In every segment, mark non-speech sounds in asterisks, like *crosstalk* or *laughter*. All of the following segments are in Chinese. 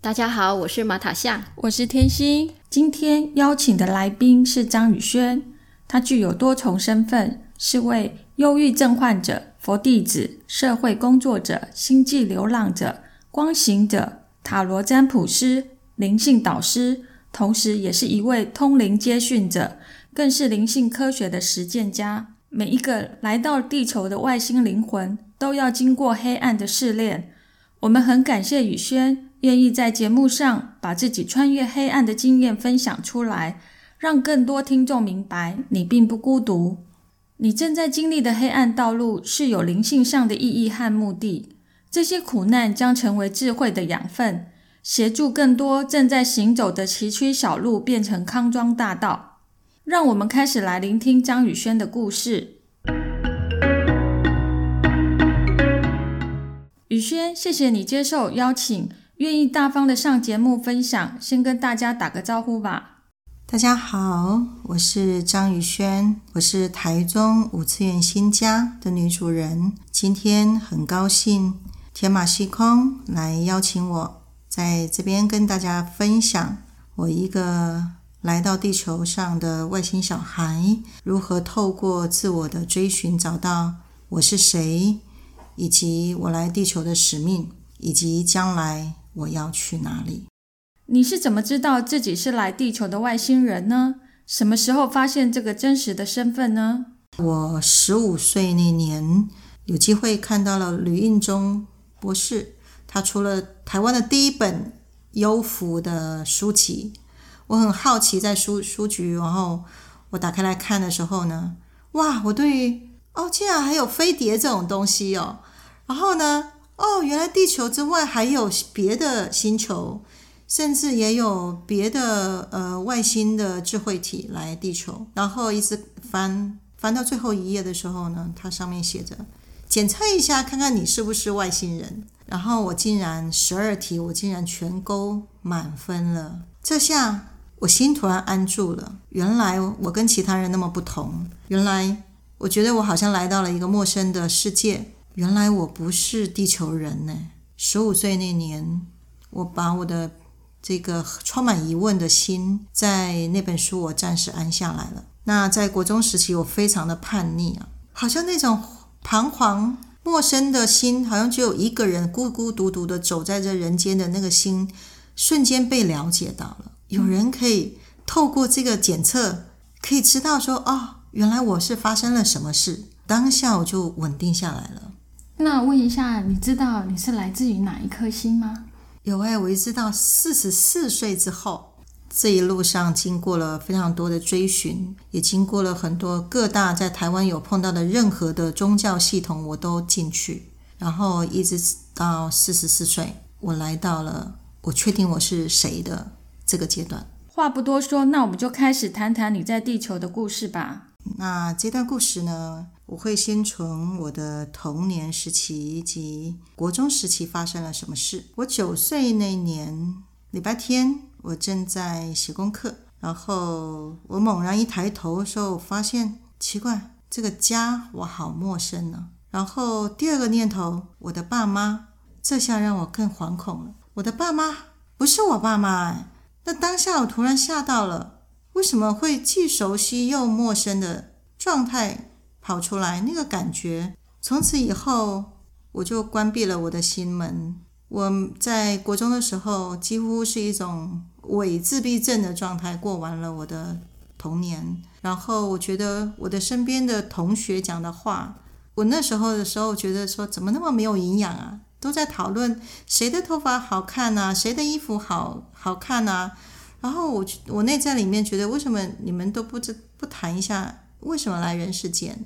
大家好，我是马塔夏，我是天心。今天邀请的来宾是张宇轩，他具有多重身份，是位忧郁症患者、佛弟子、社会工作者、星际流浪者、光行者、塔罗占卜师、灵性导师，同时也是一位通灵接讯者，更是灵性科学的实践家。每一个来到地球的外星灵魂，都要经过黑暗的试炼。我们很感谢宇轩。愿意在节目上把自己穿越黑暗的经验分享出来，让更多听众明白你并不孤独。你正在经历的黑暗道路是有灵性上的意义和目的，这些苦难将成为智慧的养分，协助更多正在行走的崎岖小路变成康庄大道。让我们开始来聆听张宇轩的故事。宇轩，谢谢你接受邀请。愿意大方的上节目分享，先跟大家打个招呼吧。大家好，我是张宇轩，我是台中五次元新家的女主人。今天很高兴天马行空来邀请我，在这边跟大家分享我一个来到地球上的外星小孩，如何透过自我的追寻找到我是谁，以及我来地球的使命，以及将来。我要去哪里？你是怎么知道自己是来地球的外星人呢？什么时候发现这个真实的身份呢？我十五岁那年，有机会看到了吕应中博士，他出了台湾的第一本优福的书籍。我很好奇，在书书局，然后我打开来看的时候呢，哇，我对哦，竟然还有飞碟这种东西哦，然后呢？哦，原来地球之外还有别的星球，甚至也有别的呃外星的智慧体来地球。然后一直翻翻到最后一页的时候呢，它上面写着：检测一下，看看你是不是外星人。然后我竟然十二题，我竟然全勾满分了。这下我心突然安住了。原来我跟其他人那么不同。原来我觉得我好像来到了一个陌生的世界。原来我不是地球人呢！十五岁那年，我把我的这个充满疑问的心，在那本书我暂时安下来了。那在国中时期，我非常的叛逆啊，好像那种彷徨、陌生的心，好像只有一个人孤孤独独的走在这人间的那个心，瞬间被了解到了。有人可以透过这个检测，可以知道说，哦，原来我是发生了什么事。当下我就稳定下来了。那问一下，你知道你是来自于哪一颗星吗？有哎，我一直到四十四岁之后，这一路上经过了非常多的追寻，也经过了很多各大在台湾有碰到的任何的宗教系统，我都进去，然后一直到四十四岁，我来到了我确定我是谁的这个阶段。话不多说，那我们就开始谈谈你在地球的故事吧。那这段故事呢？我会先从我的童年时期以及国中时期发生了什么事。我九岁那年礼拜天，我正在写功课，然后我猛然一抬头的时候，发现奇怪，这个家我好陌生呢。然后第二个念头，我的爸妈，这下让我更惶恐了。我的爸妈不是我爸妈哎，那当下我突然吓到了，为什么会既熟悉又陌生的状态？跑出来那个感觉，从此以后我就关闭了我的心门。我在国中的时候，几乎是一种伪自闭症的状态过完了我的童年。然后我觉得我的身边的同学讲的话，我那时候的时候觉得说怎么那么没有营养啊？都在讨论谁的头发好看啊，谁的衣服好好看啊。然后我我内在里面觉得，为什么你们都不知不谈一下为什么来人世间？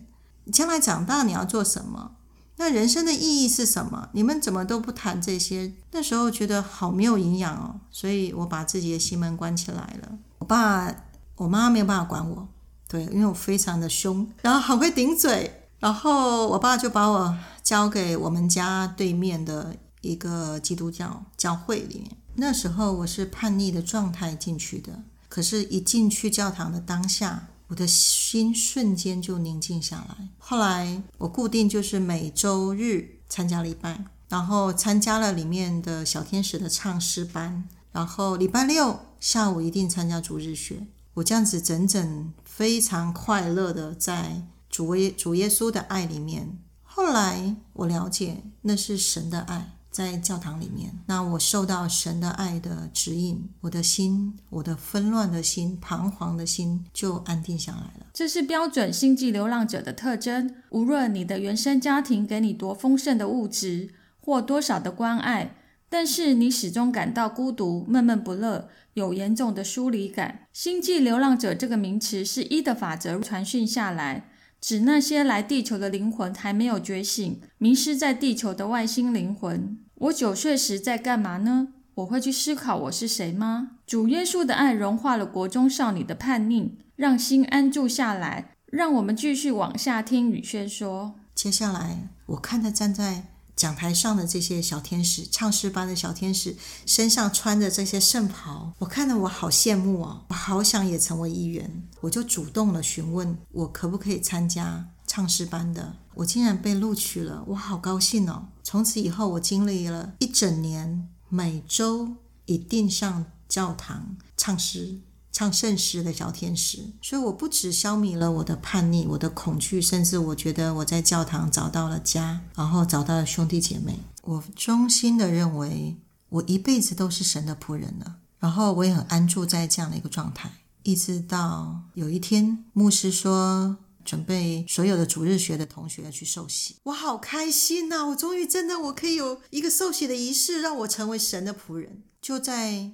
将来长大你要做什么？那人生的意义是什么？你们怎么都不谈这些？那时候觉得好没有营养哦，所以我把自己的心门关起来了。我爸我妈没有办法管我，对，因为我非常的凶，然后很会顶嘴，然后我爸就把我交给我们家对面的一个基督教教会里面。*laughs* 那时候我是叛逆的状态进去的，可是，一进去教堂的当下，我的心瞬间就宁静下来。后来我固定就是每周日参加礼拜，然后参加了里面的小天使的唱诗班，然后礼拜六下午一定参加主日学。我这样子整整非常快乐的在主耶主耶稣的爱里面。后来我了解那是神的爱。在教堂里面，那我受到神的爱的指引，我的心，我的纷乱的心、彷徨的心就安定下来了。这是标准星际流浪者的特征。无论你的原生家庭给你多丰盛的物质或多少的关爱，但是你始终感到孤独、闷闷不乐，有严重的疏离感。星际流浪者这个名词是一的法则传讯下来。指那些来地球的灵魂还没有觉醒、迷失在地球的外星灵魂。我九岁时在干嘛呢？我会去思考我是谁吗？主耶稣的爱融化了国中少女的叛逆，让心安住下来。让我们继续往下听雨轩说。接下来，我看他站在。讲台上的这些小天使，唱诗班的小天使，身上穿着这些圣袍，我看得我好羡慕哦，我好想也成为一员。我就主动的询问，我可不可以参加唱诗班的？我竟然被录取了，我好高兴哦！从此以后，我经历了一整年，每周一定上教堂唱诗。唱圣诗的小天使，所以我不止消弭了我的叛逆、我的恐惧，甚至我觉得我在教堂找到了家，然后找到了兄弟姐妹。我衷心的认为，我一辈子都是神的仆人了。然后我也很安住在这样的一个状态，一直到有一天，牧师说准备所有的主日学的同学去受洗，我好开心呐！我终于真的我可以有一个受洗的仪式，让我成为神的仆人。就在。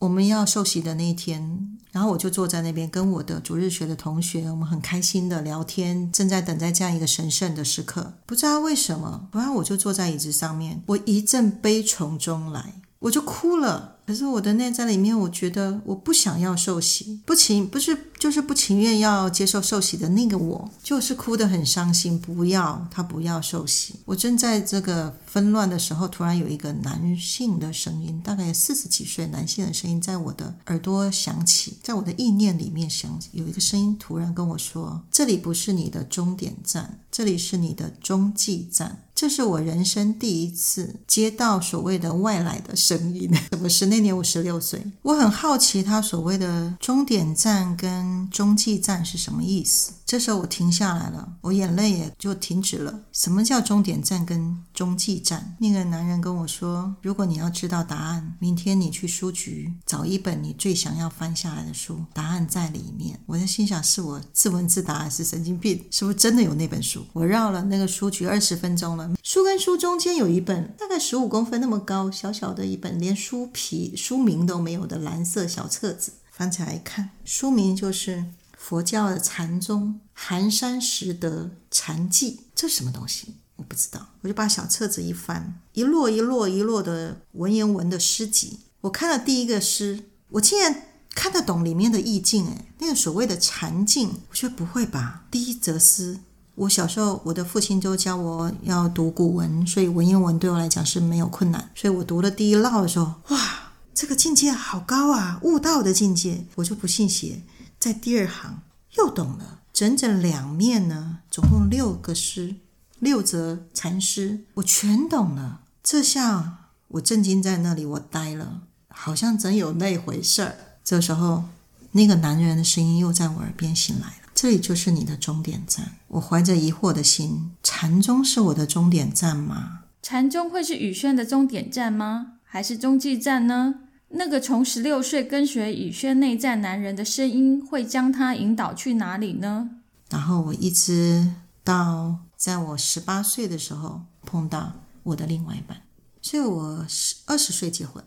我们要受洗的那一天，然后我就坐在那边，跟我的主日学的同学，我们很开心的聊天，正在等待这样一个神圣的时刻。不知道为什么，然后我就坐在椅子上面，我一阵悲从中来，我就哭了。可是我的内在里面，我觉得我不想要受洗，不情不是。就是不情愿要接受受洗的那个我，就是哭得很伤心。不要他不要受洗。我正在这个纷乱的时候，突然有一个男性的声音，大概四十几岁男性的声音，在我的耳朵响起，在我的意念里面响起，有一个声音突然跟我说：“这里不是你的终点站，这里是你的中继站。”这是我人生第一次接到所谓的外来的声音。什么是那年我十六岁？我很好奇他所谓的终点站跟。中继站是什么意思？这时候我停下来了，我眼泪也就停止了。什么叫终点站跟中继站？那个男人跟我说：“如果你要知道答案，明天你去书局找一本你最想要翻下来的书，答案在里面。”我在心想：是我自问自答，还是神经病？是不是真的有那本书？我绕了那个书局二十分钟了，书跟书中间有一本大概十五公分那么高，小小的一本，连书皮、书名都没有的蓝色小册子。翻起来一看，书名就是佛教的禅宗寒山拾得禅记，这什么东西？我不知道。我就把小册子一翻，一摞一摞一摞的文言文的诗集。我看了第一个诗，我竟然看得懂里面的意境。哎，那个所谓的禅境，我觉得不会吧？第一则诗，我小时候我的父亲就教我要读古文，所以文言文对我来讲是没有困难。所以我读了第一摞的时候，哇！这个境界好高啊，悟道的境界，我就不信邪，在第二行又懂了，整整两面呢，总共六个诗，六则禅师，我全懂了。这下我震惊在那里，我呆了，好像真有那回事儿。这时候，那个男人的声音又在我耳边醒来了：“这里就是你的终点站。”我怀着疑惑的心，禅宗是我的终点站吗？禅宗会是宇轩的终点站吗？还是中继站呢？那个从十六岁跟随宇轩内在男人的声音，会将他引导去哪里呢？然后我一直到在我十八岁的时候碰到我的另外一半，所以我十二十岁结婚。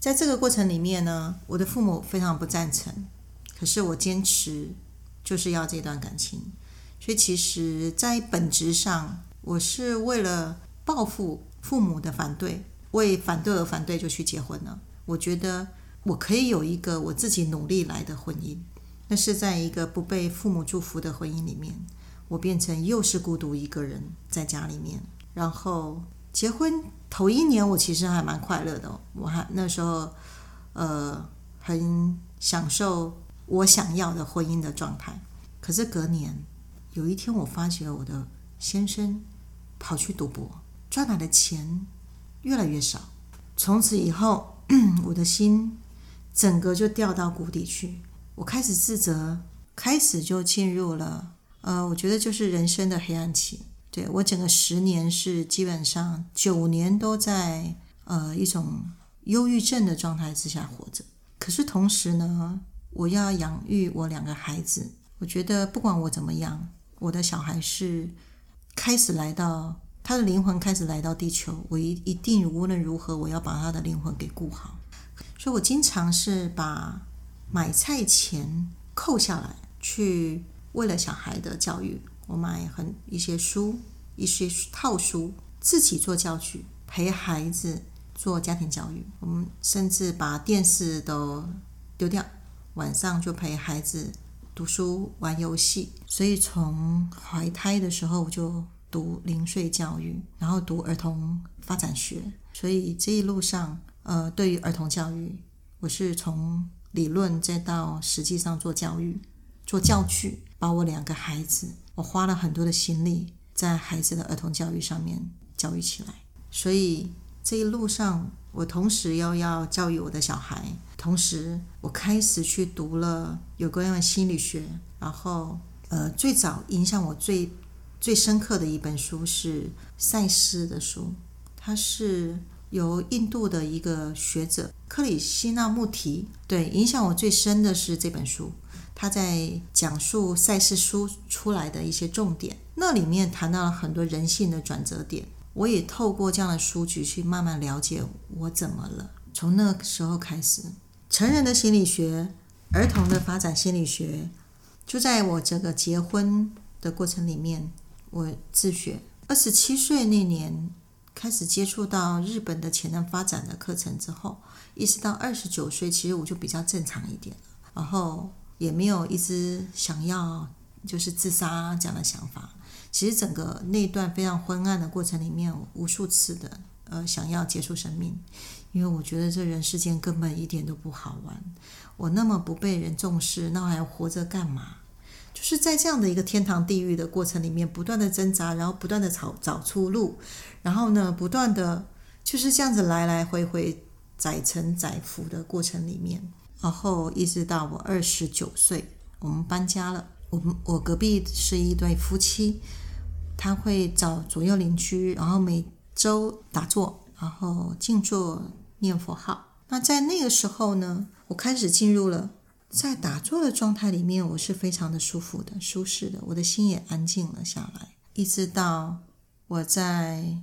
在这个过程里面呢，我的父母非常不赞成，可是我坚持就是要这段感情。所以其实，在本质上，我是为了报复父母的反对，为反对而反对就去结婚了。我觉得我可以有一个我自己努力来的婚姻。那是在一个不被父母祝福的婚姻里面，我变成又是孤独一个人在家里面。然后结婚头一年，我其实还蛮快乐的，我还那时候呃很享受我想要的婚姻的状态。可是隔年有一天，我发觉我的先生跑去赌博，赚来的钱越来越少。从此以后，*clears throat* 我的心整个就掉到谷底去。我开始自责，开始就进入了，呃，我觉得就是人生的黑暗期。对我整个十年是基本上九年都在呃一种忧郁症的状态之下活着。可是同时呢，我要养育我两个孩子，我觉得不管我怎么样，我的小孩是开始来到他的灵魂开始来到地球，我一一定无论如何我要把他的灵魂给顾好。所以我经常是把。买菜钱扣下来，去为了小孩的教育，我买很一些书，一些套书，自己做教具，陪孩子做家庭教育。我们甚至把电视都丢掉，晚上就陪孩子读书、玩游戏。所以从怀胎的时候我就读零岁教育，然后读儿童发展学。所以这一路上，呃，对于儿童教育，我是从。理论再到实际上做教育、做教具，把我两个孩子，我花了很多的心力在孩子的儿童教育上面教育起来。所以这一路上，我同时又要教育我的小孩，同时我开始去读了有关心理学。然后，呃，最早影响我最最深刻的一本书是赛斯的书，它是。由印度的一个学者克里希纳穆提，对影响我最深的是这本书，他在讲述赛事书出来的一些重点，那里面谈到了很多人性的转折点。我也透过这样的书籍去慢慢了解我怎么了。从那个时候开始，成人的心理学、儿童的发展心理学，就在我这个结婚的过程里面，我自学。二十七岁那年。开始接触到日本的潜能发展的课程之后，一直到二十九岁，其实我就比较正常一点了，然后也没有一直想要就是自杀这样的想法。其实整个那段非常昏暗的过程里面，无数次的呃想要结束生命，因为我觉得这人世间根本一点都不好玩，我那么不被人重视，那我还活着干嘛？就是在这样的一个天堂地狱的过程里面，不断的挣扎，然后不断的找找出路，然后呢，不断的就是这样子来来回回载沉载浮的过程里面，然后一直到我二十九岁，我们搬家了。我们我隔壁是一对夫妻，他会找左右邻居，然后每周打坐，然后静坐念佛号。那在那个时候呢，我开始进入了。在打坐的状态里面，我是非常的舒服的、舒适的，我的心也安静了下来。一直到我在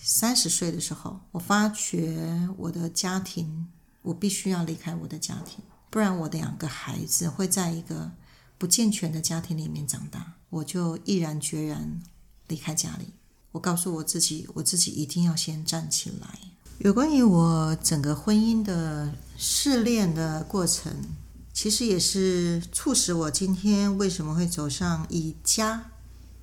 三十岁的时候，我发觉我的家庭，我必须要离开我的家庭，不然我的两个孩子会在一个不健全的家庭里面长大。我就毅然决然离开家里。我告诉我自己，我自己一定要先站起来。有关于我整个婚姻的试炼的过程。其实也是促使我今天为什么会走上以家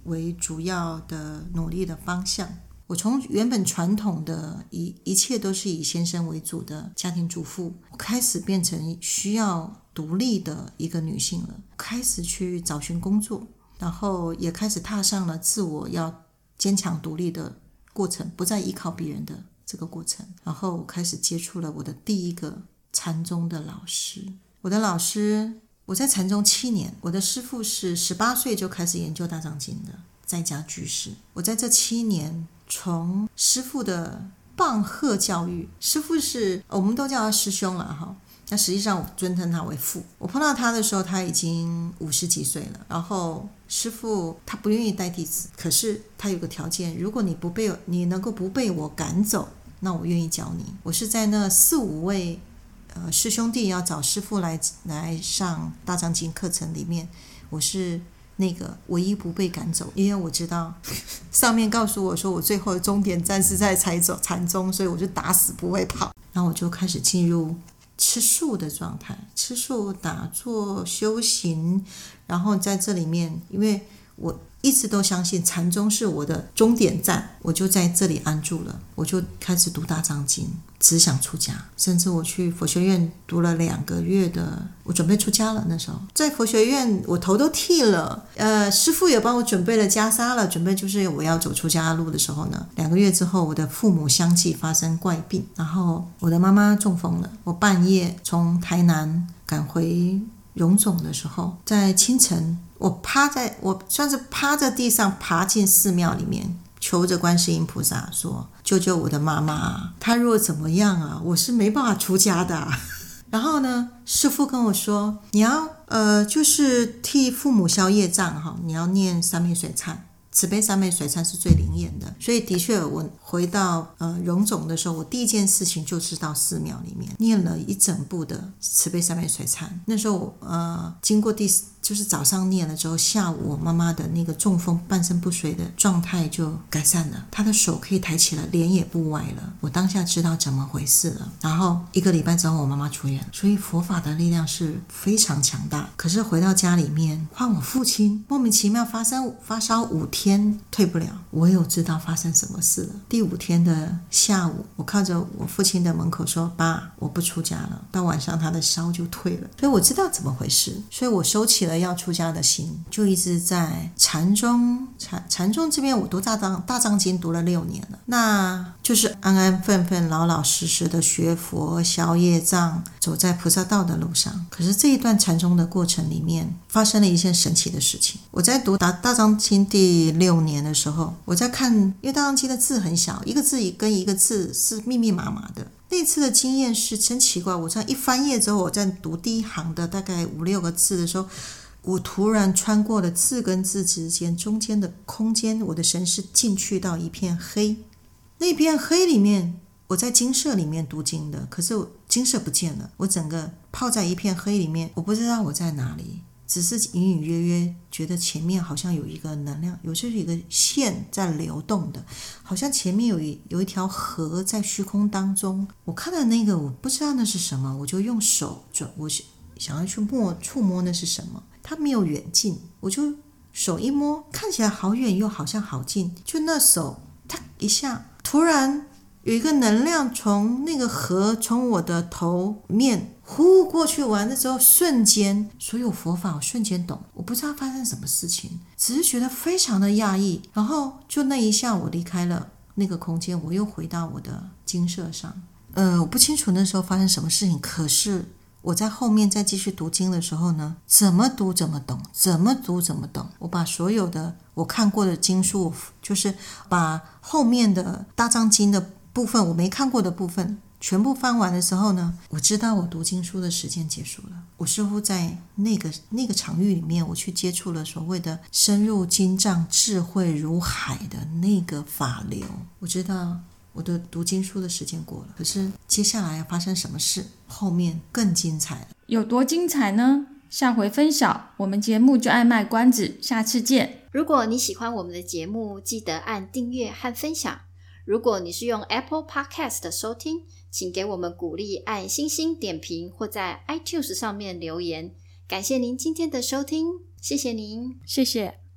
为主要的努力的方向。我从原本传统的一一切都是以先生为主的家庭主妇，开始变成需要独立的一个女性了。开始去找寻工作，然后也开始踏上了自我要坚强独立的过程，不再依靠别人的这个过程。然后开始接触了我的第一个禅宗的老师。我的老师，我在禅宗七年。我的师父是十八岁就开始研究大藏经的在家居士。我在这七年，从师父的棒喝教育，师父是我们都叫他师兄了哈。那实际上我尊称他为父。我碰到他的时候，他已经五十几岁了。然后师父他不愿意带弟子，可是他有个条件：如果你不被你能够不被我赶走，那我愿意教你。我是在那四五位。呃，师兄弟要找师傅来来上大藏经课程里面，我是那个唯一不被赶走，因为我知道 *laughs* 上面告诉我说我最后的终点站是在禅走禅宗，所以我就打死不会跑。然后我就开始进入吃素的状态，吃素打坐修行，然后在这里面，因为我一直都相信禅宗是我的终点站，我就在这里安住了，我就开始读大藏经。只想出家，甚至我去佛学院读了两个月的，我准备出家了。那时候在佛学院，我头都剃了，呃，师傅也帮我准备了袈裟了，准备就是我要走出家路的时候呢。两个月之后，我的父母相继发生怪病，然后我的妈妈中风了。我半夜从台南赶回荣总的时候，在清晨，我趴在我算是趴在地上爬进寺庙里面。求着观世音菩萨说：“救救我的妈妈！她若怎么样啊，我是没办法出家的。” *laughs* 然后呢，师父跟我说：“你要呃，就是替父母消业障哈，你要念三昧水忏。”慈悲三昧水忏是最灵验的，所以的确，我回到呃荣总的时候，我第一件事情就是到寺庙里面念了一整部的慈悲三昧水忏。那时候呃，经过第就是早上念了之后，下午我妈妈的那个中风、半身不遂的状态就改善了，她的手可以抬起来，脸也不歪了。我当下知道怎么回事了。然后一个礼拜之后，我妈妈出院。所以佛法的力量是非常强大。可是回到家里面，换我父亲莫名其妙发生发烧五。天退不了，我有知道发生什么事了。第五天的下午，我靠着我父亲的门口说：“爸，我不出家了。”到晚上，他的烧就退了，所以我知道怎么回事，所以我收起了要出家的心，就一直在禅宗。禅禅宗这边，我读大藏大藏经读了六年了，那就是安安分分、老老实实的学佛、消业障，走在菩萨道的路上。可是这一段禅宗的过程里面，发生了一件神奇的事情。我在读大大藏经第。六年的时候，我在看，因为大藏经的字很小，一个字跟一个字是密密麻麻的。那次的经验是真奇怪，我这样一翻页之后，我在读第一行的大概五六个字的时候，我突然穿过了字跟字之间中间的空间，我的神是进去到一片黑，那片黑里面，我在金色里面读经的，可是金色不见了，我整个泡在一片黑里面，我不知道我在哪里。只是隐隐约约觉得前面好像有一个能量，有就是一个线在流动的，好像前面有一有一条河在虚空当中。我看到那个，我不知道那是什么，我就用手转，我想要去摸触摸那是什么，它没有远近，我就手一摸，看起来好远又好像好近，就那手，它一下突然。有一个能量从那个河从我的头面呼过去，完了之后，瞬间所有佛法我瞬间懂，我不知道发生什么事情，只是觉得非常的讶异。然后就那一下，我离开了那个空间，我又回到我的金色上。呃，我不清楚那时候发生什么事情，可是我在后面再继续读经的时候呢，怎么读怎么懂，怎么读怎么懂。我把所有的我看过的经书，就是把后面的大藏经的。部分我没看过的部分，全部翻完的时候呢，我知道我读经书的时间结束了。我似乎在那个那个场域里面，我去接触了所谓的深入经藏、智慧如海的那个法流。我知道我的读经书的时间过了，可是接下来要发生什么事，后面更精彩了。有多精彩呢？下回分晓。我们节目就爱卖关子，下次见。如果你喜欢我们的节目，记得按订阅和分享。如果你是用 Apple Podcast 收听，请给我们鼓励，按星星点评或在 iTunes 上面留言。感谢您今天的收听，谢谢您，谢谢。